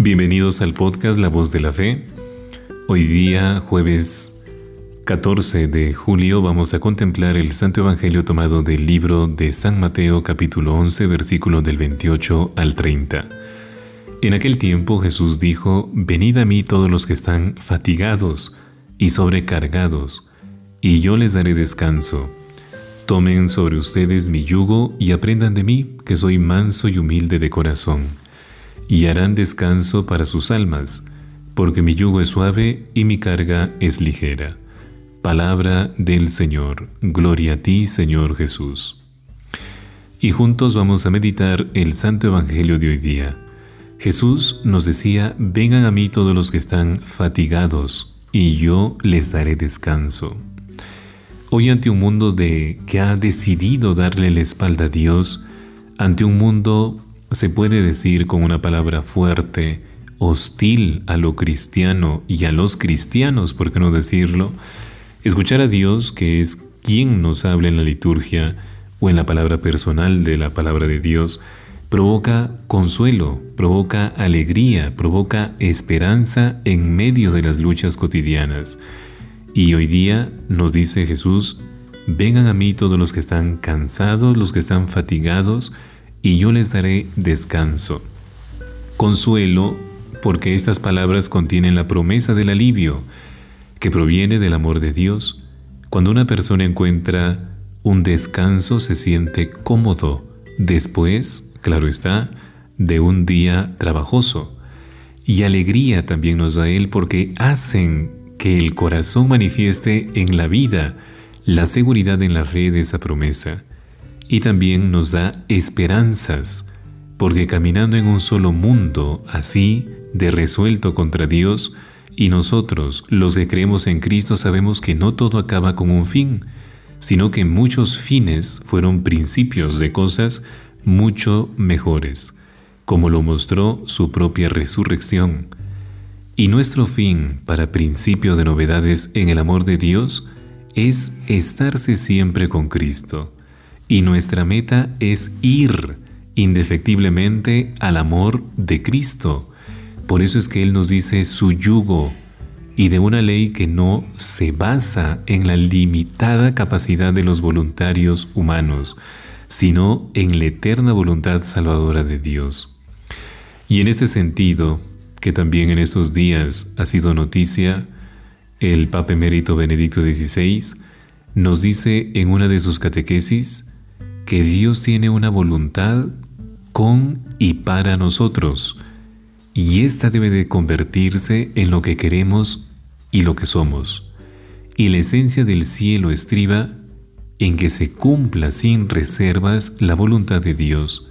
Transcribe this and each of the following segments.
Bienvenidos al podcast La Voz de la Fe. Hoy día, jueves 14 de julio, vamos a contemplar el Santo Evangelio tomado del libro de San Mateo capítulo 11, versículo del 28 al 30. En aquel tiempo Jesús dijo, Venid a mí todos los que están fatigados y sobrecargados, y yo les daré descanso. Tomen sobre ustedes mi yugo y aprendan de mí, que soy manso y humilde de corazón y harán descanso para sus almas, porque mi yugo es suave y mi carga es ligera. Palabra del Señor. Gloria a ti, Señor Jesús. Y juntos vamos a meditar el Santo Evangelio de hoy día. Jesús nos decía, vengan a mí todos los que están fatigados, y yo les daré descanso. Hoy ante un mundo de que ha decidido darle la espalda a Dios, ante un mundo se puede decir con una palabra fuerte, hostil a lo cristiano y a los cristianos, por qué no decirlo, escuchar a Dios, que es quien nos habla en la liturgia o en la palabra personal de la palabra de Dios, provoca consuelo, provoca alegría, provoca esperanza en medio de las luchas cotidianas. Y hoy día nos dice Jesús, vengan a mí todos los que están cansados, los que están fatigados, y yo les daré descanso. Consuelo, porque estas palabras contienen la promesa del alivio, que proviene del amor de Dios. Cuando una persona encuentra un descanso se siente cómodo, después, claro está, de un día trabajoso. Y alegría también nos da Él porque hacen que el corazón manifieste en la vida la seguridad en la fe de esa promesa y también nos da esperanzas, porque caminando en un solo mundo así, de resuelto contra Dios, y nosotros, los que creemos en Cristo, sabemos que no todo acaba con un fin, sino que muchos fines fueron principios de cosas mucho mejores, como lo mostró su propia resurrección. Y nuestro fin para principio de novedades en el amor de Dios es estarse siempre con Cristo y nuestra meta es ir indefectiblemente al amor de Cristo. Por eso es que Él nos dice su yugo y de una ley que no se basa en la limitada capacidad de los voluntarios humanos, sino en la eterna voluntad salvadora de Dios. Y en este sentido, que también en estos días ha sido noticia, el Papa Emérito Benedicto XVI nos dice en una de sus catequesis que Dios tiene una voluntad con y para nosotros, y ésta debe de convertirse en lo que queremos y lo que somos. Y la esencia del cielo estriba en que se cumpla sin reservas la voluntad de Dios,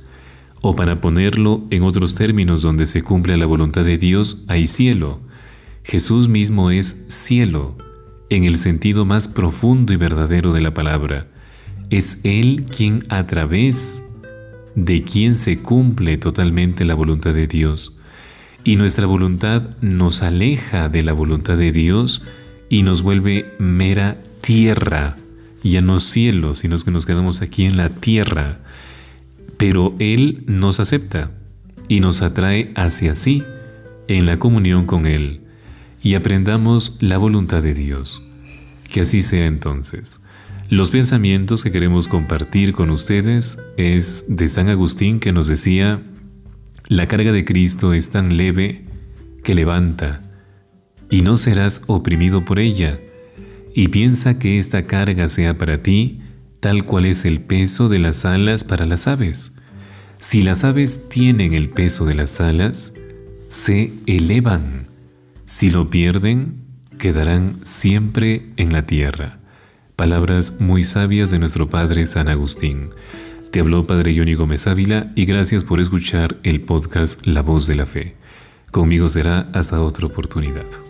o para ponerlo en otros términos donde se cumple la voluntad de Dios, hay cielo. Jesús mismo es cielo, en el sentido más profundo y verdadero de la palabra es Él quien a través de quien se cumple totalmente la voluntad de Dios. Y nuestra voluntad nos aleja de la voluntad de Dios y nos vuelve mera tierra, ya no cielo, sino que nos quedamos aquí en la tierra. Pero Él nos acepta y nos atrae hacia sí en la comunión con Él y aprendamos la voluntad de Dios. Que así sea entonces. Los pensamientos que queremos compartir con ustedes es de San Agustín que nos decía, la carga de Cristo es tan leve que levanta, y no serás oprimido por ella, y piensa que esta carga sea para ti tal cual es el peso de las alas para las aves. Si las aves tienen el peso de las alas, se elevan. Si lo pierden, quedarán siempre en la tierra. Palabras muy sabias de nuestro Padre San Agustín. Te habló Padre Yoni Gómez Ávila y gracias por escuchar el podcast La Voz de la Fe. Conmigo será hasta otra oportunidad.